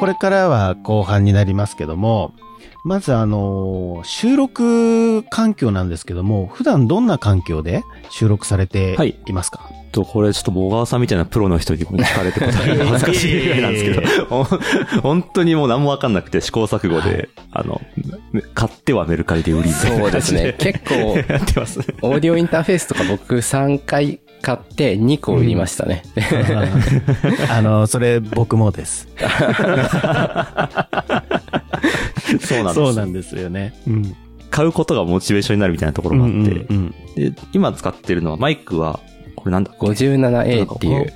これからは後半になりますけども、まずあの、収録環境なんですけども、普段どんな環境で収録されていますか、はいと、これちょっと小川さんみたいなプロの人に聞かれて答えるの恥ずかしいぐらいなんですけど、本当にもう何もわかんなくて試行錯誤で、あの、買ってはメルカリで売りそうですね。結構、やってます。オーディオインターフェースとか僕3回買って2個売りましたね。うん、あの、それ僕もです。そうなんです。そうなんですよね。うん。買うことがモチベーションになるみたいなところがあって、うんうんうん、で、今使ってるのはマイクはこれなんだ ?57A っていう、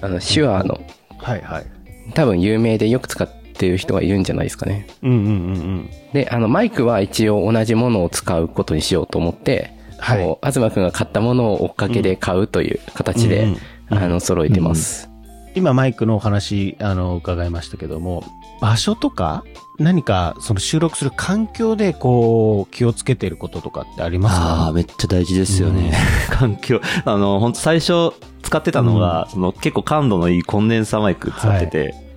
あの、手話の、はいはい。多分有名でよく使ってる人がいるんじゃないですかね。うんうんうんうん。で、あの、マイクは一応同じものを使うことにしようと思って、はい。こう、東くんが買ったものを追っかけで買うという形で、うん、あの、揃えてます。今マイクのお話、あの、伺いましたけども、場所とか、何かその収録する環境でこう気をつけてることとかってありますか？ああ、めっちゃ大事ですよね。うん、環境。あの、本当最初使ってたのが、うん、その結構感度のいいコンデンサーマイク使ってて、はい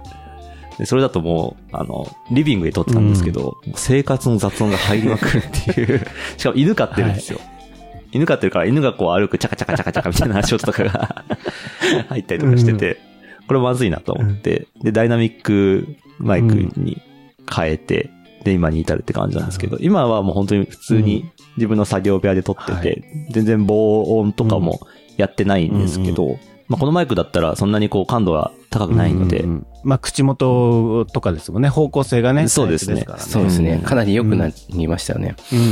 でそれだともう、あの、リビングで撮ってたんですけど、うん、生活の雑音が入りまくるっていう しかも犬飼ってるんですよ。はい、犬飼ってるから犬がこう歩くチャカチャカチャカチャカみたいな足音とかが 入ったりとかしてて、これまずいなと思って、で、ダイナミックマイクに変えて、で、今に至るって感じなんですけど、今はもう本当に普通に自分の作業部屋で撮ってて、全然防音とかもやってないんですけど、まあ、このマイクだったらそんなにこう感度が高くないので。うんうん、まあ、口元とかですもんね。方向性がね。そうですね。そうですね。かなり良くなりましたよね。うんうんう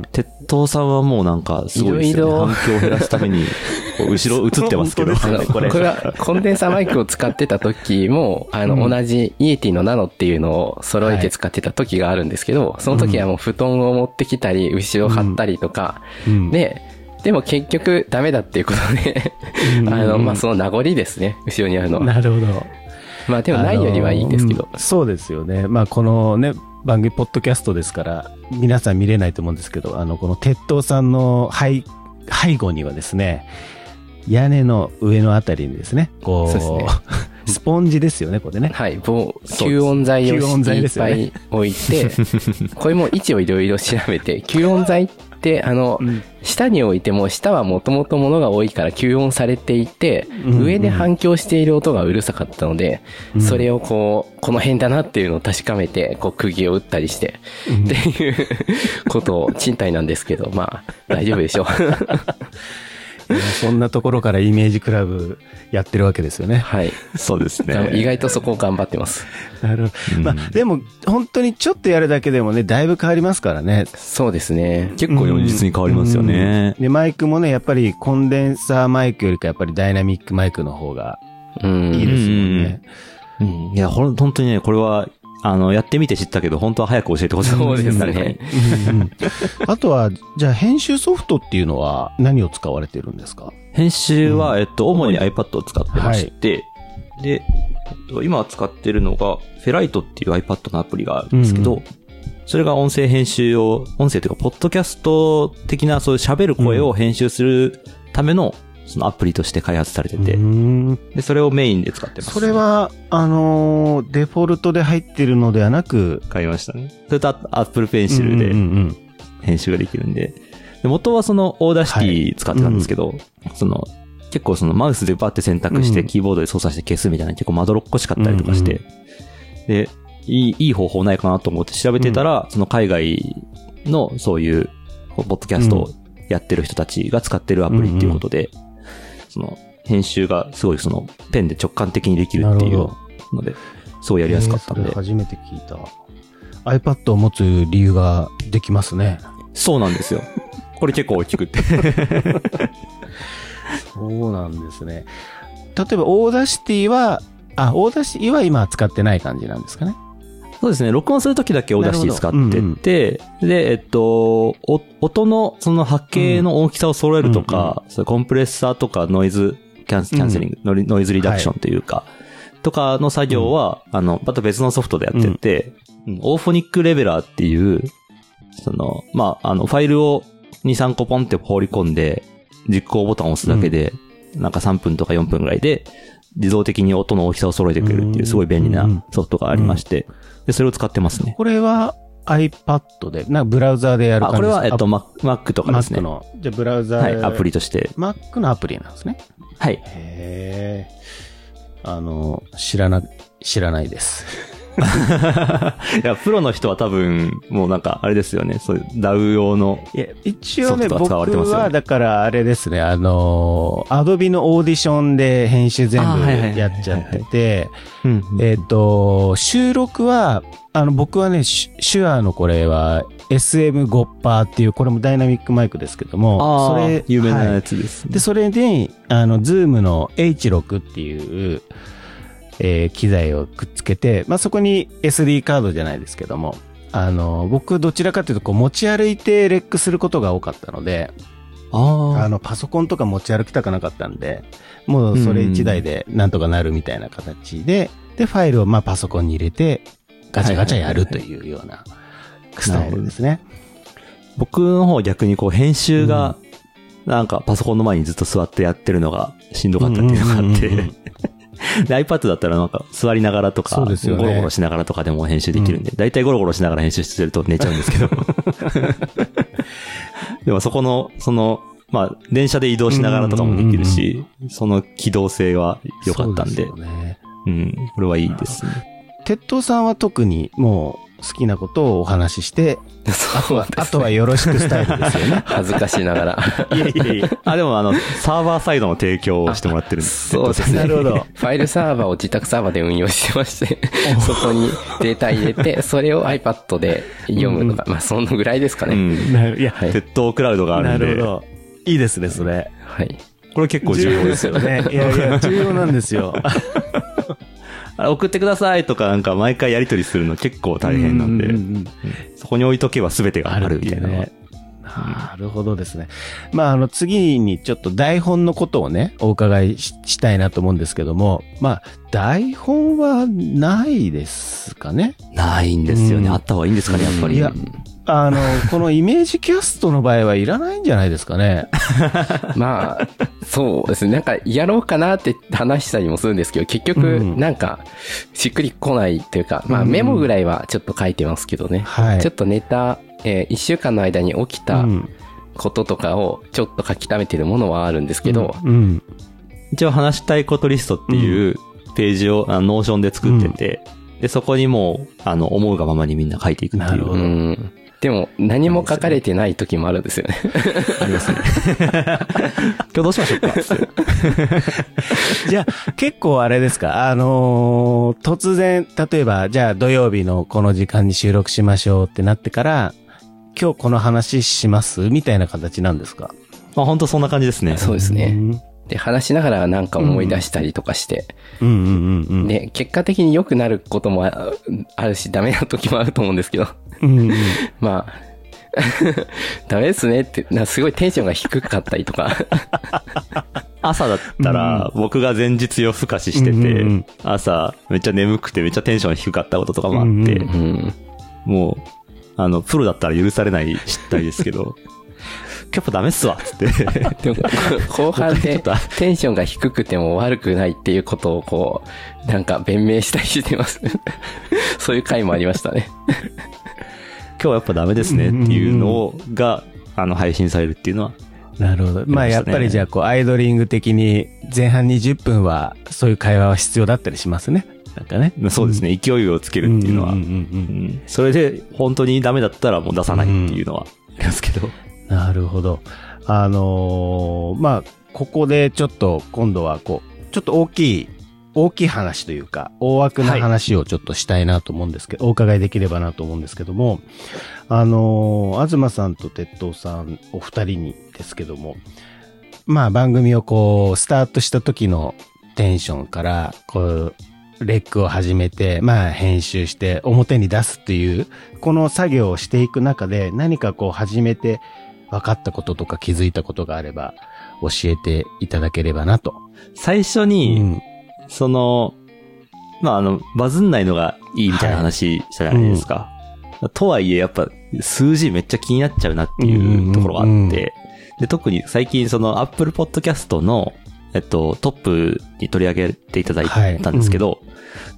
ん。鉄塔さんはもうなんかすごいですよね。反響を減らすために、後ろ映ってますけど。これ。これはコンデンサーマイクを使ってた時も、あの、同じイエティのナノっていうのを揃えて使ってた時があるんですけど、その時はもう布団を持ってきたり、後ろ張ったりとか、で、でも結局ダメだっていうことであの、まあ、その名残ですね、後ろにあるのは。なるほど。まあでもないよりはいいんですけど。そうですよね。まあこのね、番組ポッドキャストですから、皆さん見れないと思うんですけど、あの、この鉄塔さんの背、背後にはですね、屋根の上のあたりにですね、こう、うね、スポンジですよね、これね。はい、棒、吸音材をいっぱい置いて、これも位置をいろいろ調べて、吸音材っ、あの、うん、下に置いても、下はもともと物が多いから吸音されていて、うん。うん、上で反響している音がうるさかったので、うん、それをこう、この辺だなっていうのを確かめて、こう、釘を打ったりして、うん、っていうことを賃貸なんですけど、まあ、大丈夫でしょう。そんなところからイメージクラブやってるわけですよね。はい。そうですね。意外とそこを頑張ってます。なるほど。まあ、でも、本当にちょっとやるだけでもね、だいぶ変わりますからね。そうですね。結構実に変わりますよね、で、マイクもね、やっぱりコンデンサーマイクよりかやっぱりダイナミックマイクの方がいいですよね。うん。いや、ほん、本当にね、これはあの、やってみて知ったけど、本当は早く教えてほしい。そうですね。あとは、じゃあ編集ソフトっていうのは何を使われてるんですか？編集は、えっと、主に iPad を使ってまして、はい、で、今使ってるのが、フェライトっていう iPad のアプリがあるんですけど、うん、それが音声編集を、音声というか、ポッドキャスト的な、そういう喋る声を編集するためのそのアプリとして開発されてて、で、それをメインで使ってます。それは、あのー、デフォルトで入ってるのではなく、買いましたね。それと、 Apple Pencil で、編集ができるんで、で元はその、 Audacity 使ってたんですけど、はいうん、その、結構そのマウスでバッて選択して、キーボードで操作して消すみたいな結構まどろっこしかったりとかして、で、いい、いい方法ないかなと思って調べてたら、うん、その海外のそういう、ポッドキャストをやってる人たちが使ってるアプリっていうことで、その、編集がすごいその、ペンで直感的にできるっていうので、すごいやりやすかったんで。初めて聞いた。iPad を持つ理由ができますね。そうなんですよ。これ結構大きくて そうなんですね。例えば、 Audacity は、あ、 Audacity は今使ってない感じなんですかね。そうですね。録音するときだけ Audacity 使ってて、うんうん、で、えっと、音のその波形の大きさを揃えるとか、うんうん、コンプレッサーとかノイズキャンキャンセリング、うん、ノイズリダクションというか、はい、とかの作業は、あの、また別のソフトでやってて、うん、 Auphonic Leveler っていう、その、まあ、あの、ファイルを2、3個ポンって放り込んで、実行ボタンを押すだけで、なんか3分とか4分ぐらいで、自動的に音の大きさを揃えてくれるっていうすごい便利なソフトがありまして、で、それを使ってますね。これは iPad で、なんかブラウザーでやるあ、感じですか？これは、えっと、Mac Mac とかです Mac ね。の、じゃあブラウザー、はい、アプリとして。Mac のアプリなんですね。はい。へえ。あの、知らな、知らないです。いや、プロの人は多分、もうなんか、あれですよね。そういう DAW 用の。いや、一応ね、僕は、だからあれですね、あの、アドビのオーディションで編集全部やっちゃってて、うんえっと、収録は、あの、僕はね、シュアのこれは SM58 っていう、これもダイナミックマイクですけども、ああ、それ、有名なはいやつです、で、それで、あの、ズームの H6 っていう、えー機材をくっつけて、まあ、そこに SD カードじゃないですけども、あの、僕どちらかというと、こう持ち歩いてレックすることが多かったので、ああの、パソコンとか持ち歩きたくなかったんで、もうそれ一台でなんとかなるみたいな形で、で、ファイルをまあパソコンに入れて、ガチャガチャやるというようなスタイルですね。僕の方は逆にこう、編集が、なんかパソコンの前にずっと座ってやってるのがしんどかったっていうのがあって、うんうんうんうんで、iPad だったらなんか座りながらとか、そうですよねゴロゴロしながらとかでも編集できるんで、だいたいゴロゴロしながら編集してると寝ちゃうんですけど。でもそこの、その、まあ、電車で移動しながらとかもできるし、その機動性は良かったんで、そうでね。うん、これはいいですね。鉄塔さんは特にもう好きなことをお話しして、そうなんです、ね。あとはよろしくスタイルですよね。恥ずかしながら。いやいやいや。あ、でもあの、サーバーサイドの提供をしてもらってるんです。そうですね。なるほど。ファイルサーバーを自宅サーバーで運用してまして、そこにデータ入れて、それを iPad で読むとか、まあそのぐらいですかね。うん。なるいや、はい。鉄塔クラウドがあるで、なんるほど。いいですね、それ。はい。これ結構重要ですよね。ね。いやいや、重要なんですよ。あ送ってくださいとかなんか毎回やり取りするの結構大変なんで、うううんそこに置いとけば全てがあるみってたいな。ね。なるほどですね。まあ、あの、次にちょっと台本のことをね、お伺いししたいなと思うんですけども、まあ、台本はないですかね？ないんですよね。うんあった方がいいんですかね、やっぱり。いやあの、このイメージキャストの場合はいらないんじゃないですかね。まあ、そうですね。なんか、やろうかなって話したりもするんですけど、結局、うんなんか、しっくりこないというか、まあ、うんメモぐらいはちょっと書いてますけどね。はい。ちょっとネタ、えー一週間の間に起きたうんこととかをちょっと書き溜めてるものはあるんですけど、うん。一応話したいことリストっていうページを、あのノーションで作ってて、で、そこにもう、あの、思うがままにみんな書いていくっていう。なるほどうん。でも、何も書かれてない時もあるんですよね。ありますね。今日どうしましょうか？じゃあ、結構あれですか？あのー突然、例えば、じゃあ土曜日のこの時間に収録しましょうってなってから、今日この話します？みたいな形なんですか？まあ本当そんな感じですね。そうですね。うんで、話しながらなんか思い出したりとかして。で、結果的に良くなることもああるし、ダメな時もあると思うんですけど、うんうん、まあ、ダメですねって、なすごいテンションが低かったりとか、朝だったら、僕が前日夜更かししてて、朝めっちゃ眠くてめっちゃテンション低かったこととかもあって。もう、あの、プロだったら許されない失態ですけど、やっぱダメっすわっつって。でも、後半でちょっとテンションが低くても悪くないっていうことをこう、なんか弁明したりしてます。そういう回もありましたね。今日はやっぱダメですねっていうのをが、あの、配信されるっていうのは、なるほど。まあ、やっぱりじゃあ、こう、アイドリング的に前半20分は、そういう会話は必要だったりしますね。なんかね。そうですね、勢いをつけるっていうのは、んんうんうんそれで本当にダメだったらもう出さないっていうのはありますけど。なるほど。あのーまあ、ここでちょっと今度はこう、ちょっと大きい、大きい話というか、大枠な話をちょっとしたいなと思うんですけど、お伺いできればなと思うんですけども、あのー東さんと鉄塔さん、お二人にですけども、まあ番組をこう、スタートした時のテンションから、こう、レックを始めて、まあ編集して表に出すっていう、この作業をしていく中で何かこう始めて分かったこととか気づいたことがあれば教えていただければなと。最初うに、ん。その、まあ、あの、バズんないのがいいみたいな話したじゃないですか。とはいえ、やっぱ、数字めっちゃ気になっちゃうなっていうところがあって、うんうんうんで、特に最近その Apple Podcast の、えっと、トップに取り上げていただいたんですけど、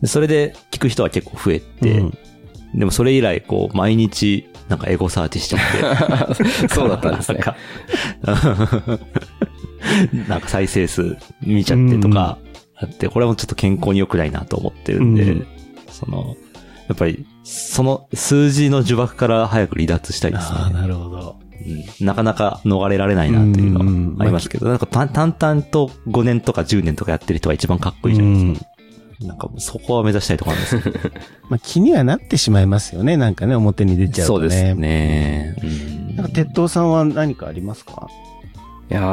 でそれで聞く人は結構増えて、うんでもそれ以来、こう、毎日、なんかエゴサーチしちゃって。そうだったんですね。なんか なんか再生数見ちゃってとかあって、これもちょっと健康に良くないなと思ってるんで、うんその、やっぱり、その数字の呪縛から早く離脱したいですああ、ね。なるほど。うんなかなか逃れられないなっていうのはありますけど、なんかた淡々と5年とか10年とかやってる人が一番かっこいいじゃないですか。なんかそこは目指したいところなんですよ。まあ、気にはなってしまいますよね。なんかね、表に出ちゃうとね。そうですね。うんなんか、鉄道さんは何かありますか？いやー、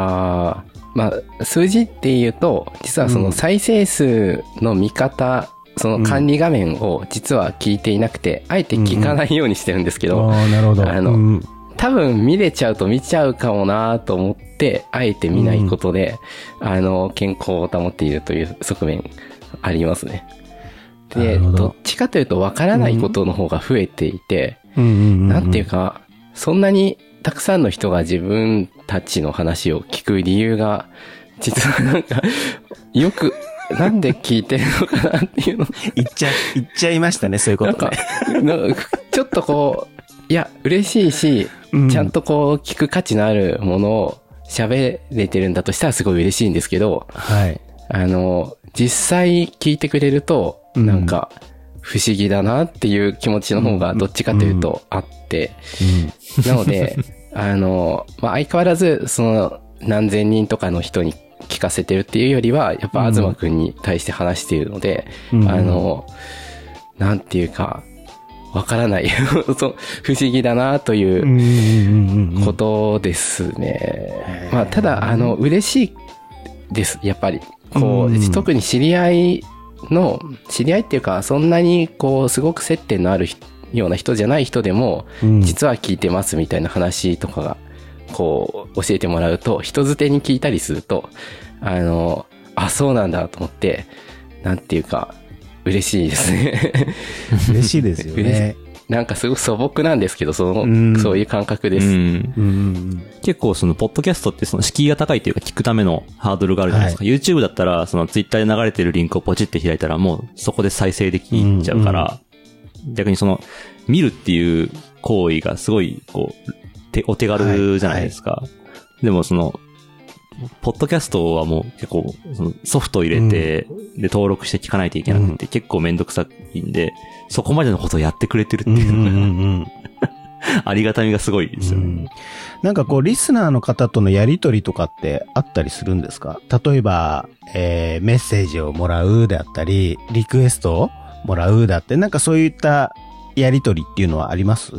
まあ、数字っていうと、実はその再生数の見方、その管理画面を実は聞いていなくて、あえて聞かないようにしてるんですけど、ああ、なるほど。あのうん多分見れちゃうと見ちゃうかもなと思って、あえて見ないことで、あの、健康を保っているという側面ありますね。で、どどっちかというと分からないことの方が増えていて。なんていうか、そんなにたくさんの人が自分たちの話を聞く理由が、実はなんか、よく、なんで聞いてるのかなっていうの、言っちゃ、言っちゃいましたね、そういうことねか。、なんかちょっとこう、いや、嬉しいし、うんちゃんとこう、聞く価値のあるものを喋れてるんだとしたらすごい嬉しいんですけど、はい。あの、実際聞いてくれると、うん。なんか、不思議だなっていう気持ちの方がどっちかというとあって、なので、あの、まあ、相変わらず、その、何千人とかの人に聞かせてるっていうよりは、やっぱ東くんに対して話しているので、うん。あの、なんていうか、わからない。不思議だなということですね。まあ、ただ、あの、嬉しいです、やっぱり。こう、うん特に知り合いの、知り合いっていうか、そんなに、こう、すごく接点のある人ような人じゃない人でも、うん実は聞いてますみたいな話とかが、こう、教えてもらうと、人づてに聞いたりすると、あの、あ、そうなんだと思って、なんていうか、嬉しいですね。嬉しいですよね。なんかすごく素朴なんですけど、その、うん。そういう感覚です。うん。うん。うん結構その、ポッドキャストってその敷居が高いというか聞くためのハードルがあるじゃないですか。YouTube だったら、そのツイッターで流れてるリンクをポチって開いたらもうそこで再生できちゃうから、逆にその、見るっていう行為がすごい、こう、てお手軽じゃないですか。でもその、ポッドキャストはもう結構、そのソフトを入れて、で登録して聞かないといけなくて、結構めんどくさいんで、そこまでのことをやってくれてるっていううんうんうん。ありがたみがすごいですよね。うん。なんかこう、リスナーの方とのやりとりとかってあったりするんですか？例えば、えー、メッセージをもらうであったり、リクエストをもらうであって、なんかそういったやりとりっていうのはあります？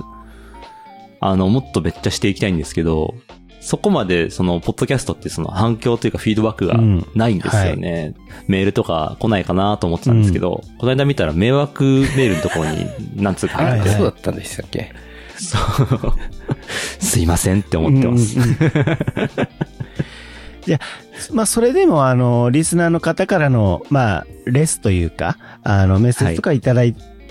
あの、もっとめっちゃしていきたいんですけど、そこまで、その、ポッドキャストってその反響というかフィードバックがうん。ないんですよね。メールとか来ないかなと思ってたんですけど、この間見たら迷惑メールのところに何通かあれ、入ってて、そうだったんでしたっけ？そう。すいませんって思ってます。うんうんじゃあ、まあ、それでも、あの、リスナーの方からの、まあ、レスというか、あの、メッセージとかいただ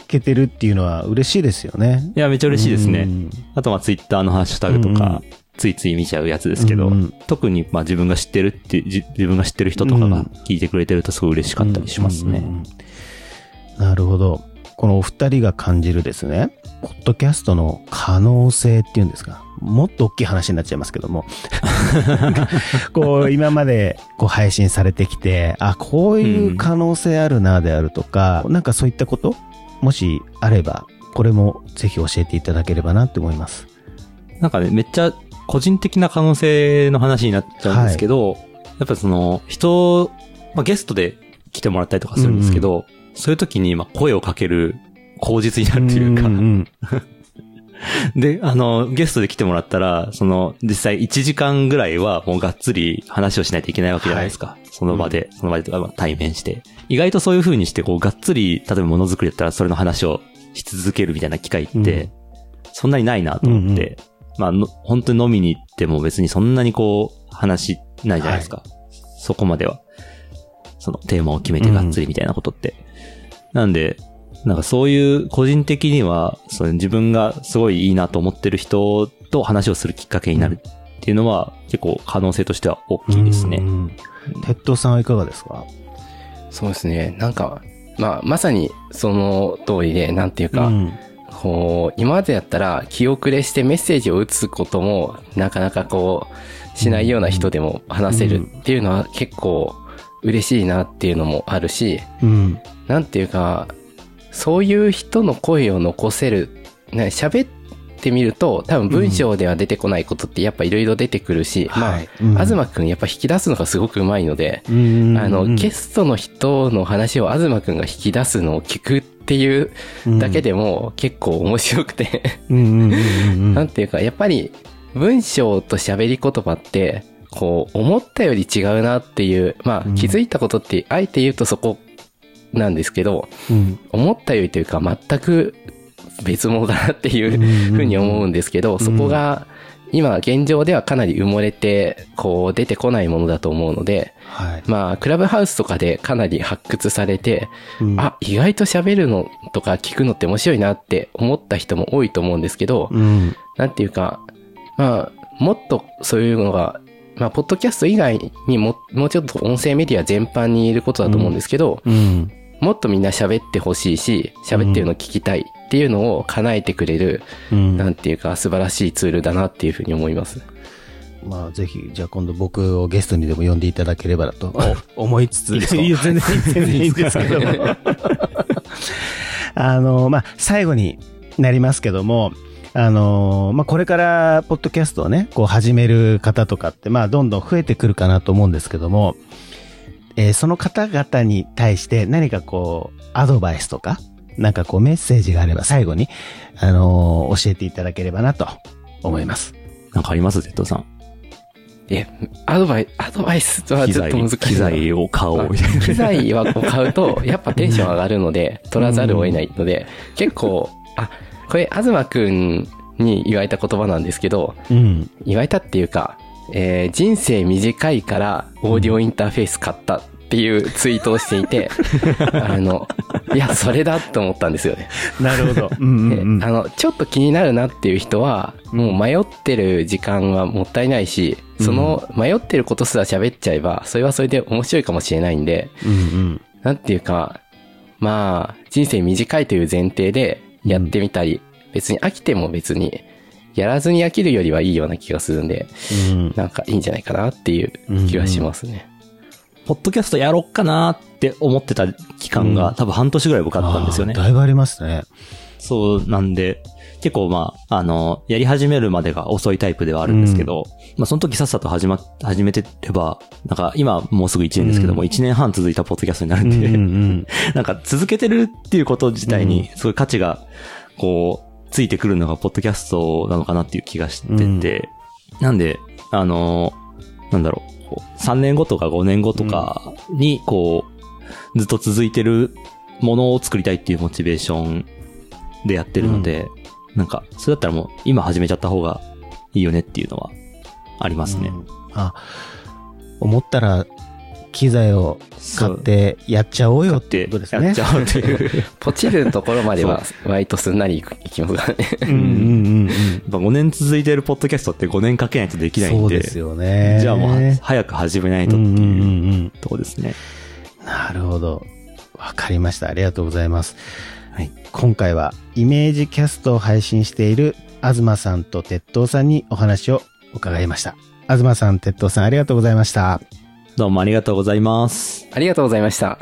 けてるっていうのは嬉しいですよね。い。や、めっちゃ嬉しいですね。うん。あと、まあ、ツイッターのハッシュタグとか、ついつい見ちゃうやつですけど、うんうん特に、まあ、自分が知ってるって、じ自分が知ってる人とかが聞いてくれてるとすごい嬉しかったりしますね。うんうんうんなるほど。このお二人が感じるですね、ポッドキャストの可能性っていうんですか。もっと大きい話になっちゃいますけども。こう、今までこう配信されてきて、あ、こういう可能性あるなであるとか、なんかそういったこともしあれば、これもぜひ教えていただければなって思います。なんかね、めっちゃ個人的な可能性の話になっちゃうんですけど、やっぱその、人、まあ、ゲストで来てもらったりとかするんですけど、そういう時に、まあ、声をかける口実になるというか、んん で、あの、ゲストで来てもらったら、その、実際1時間ぐらいはもうがっつり話をしないといけないわけじゃないですか。その場で、その場で対面して。意外とそういう風にして、こう、がっつり、例えばものづくりだったらそれの話をし続けるみたいな機会って、うん。そんなにないなと思って、まあの、本当に飲みに行っても別にそんなにこう、話ないじゃないですか。そこまでは。そのテーマを決めてがっつりみたいなことって。なんで、なんかそういう個人的には、その自分がすごいいいなと思ってる人と話をするきっかけになるっていうのは結構可能性としては大きいですね。うん鉄道さんはいかがですか？そうですね。なんか、まあ、まさにその通りで、なんていうか、うんこう、今までやったら気遅れしてメッセージを打つことも、なかなかこう、しないような人でも話せるっていうのは結構嬉しいなっていうのもあるし、うん。なんていうか、そういう人の声を残せる、ね、喋ってみると、多分文章では出てこないことってやっぱいろいろ出てくるし、まあ、はい。うん。東くんやっぱ引き出すのがすごくうまいので、うん。あの、ゲストの人の話を東くんが引き出すのを聞くっていうだけでも結構面白くて、うん。うん。うん。うん。なんていうか、やっぱり文章と喋り言葉って、こう、思ったより違うなっていう、まうん。あ気づいたことって、あえて言うとそこなんですけど、うん。思ったよりというか全く別物だなっていうふうに思うんですけど、そこが今現状ではかなり埋もれて、こう出てこないものだと思うので、はい。まあ、クラブハウスとかでかなり発掘されて、うんあ、意外と喋るのとか聞くのって面白いなって思った人も多いと思うんですけど、うん。なんていうか、まあ、もっとそういうのが、まあ、ポッドキャスト以外にも、もうちょっと音声メディア全般にいることだと思うんですけど、うん。もっとみんな喋ってほしいし、喋ってるの聞きたいっていうのを叶えてくれる、うん。なんていうか素晴らしいツールだなっていうふうに思います。まあ、ぜひ、じゃあ今度僕をゲストにでも呼んでいただければなと思いつつ。い全然、全然いいんですけども。あの、まあ、最後になりますけども、あの、まあ、これから、ポッドキャストをね、こう始める方とかって、まあ、どんどん増えてくるかなと思うんですけども、えーその方々に対して何かこう、アドバイスとか、なんかこうメッセージがあれば最後に、あの教えていただければなと思います。なんかあります ?Z さん。え、アドバイ、アドバイスは機材ずっと難しいな。機材を買おうみたいな。機材はこう買うと、やっぱテンション上がるので、取らざるを得ないので、結構、あ、これ、東くんに言われた言葉なんですけど、うん。言われたっていうか、えー人生短いからオーディオインターフェース買ったっていうツイートをしていて、あの、いや、それだと思ったんですよね。なるほど。うんうんうんであの、ちょっと気になるなっていう人は、もう迷ってる時間はもったいないし、その迷ってることすら喋っちゃえば、それはそれで面白いかもしれないんで、うんうん。なんていうか、まあ、人生短いという前提でやってみたり、別に飽きても別に、やらずに飽きるよりはいいような気がするんで、うん。なんかいいんじゃないかなっていう気がしますね。ポッドキャストやろっかなって思ってた期間が、うん。多分半年ぐらい僕あったんですよね。だいぶありますね。そうなんで、結構まあ、あの、やり始めるまでが遅いタイプではあるんですけど、まあその時さっさと始ま、始めてれば、なんか今もうすぐ1年ですけども、うん1年半続いたポッドキャストになるうんんで、うん。なんか続けてるっていうこと自体に、すごい価値が、こう、ついてくるのがポッドキャストなのかなっていう気がしてて、なんで、あの、なんだろう、こう3年後とか5年後とかに、こう、ずっと続いてるものを作りたいっていうモチベーションでやってるので、なんか、それだったらもう今始めちゃった方がいいよねっていうのはありますね。うん。あ、思ったら、機材を買ってやっちゃおうよってことですね。やっちゃおうっていう。ポチるところまでは割とすんなりいきますからね。うんうんうんうん。やっぱ5年続いてるポッドキャストって5年かけないとできないんで、そうですよね。じゃあもう早く始めないとってうんうんうんいううんとこですね。なるほど。わかりました。ありがとうございます。はい。今回はイメージキャストを配信している東さんと鉄道さんにお話を伺いました。東さん、鉄道さんありがとうございました。どうもありがとうございます。ありがとうございました。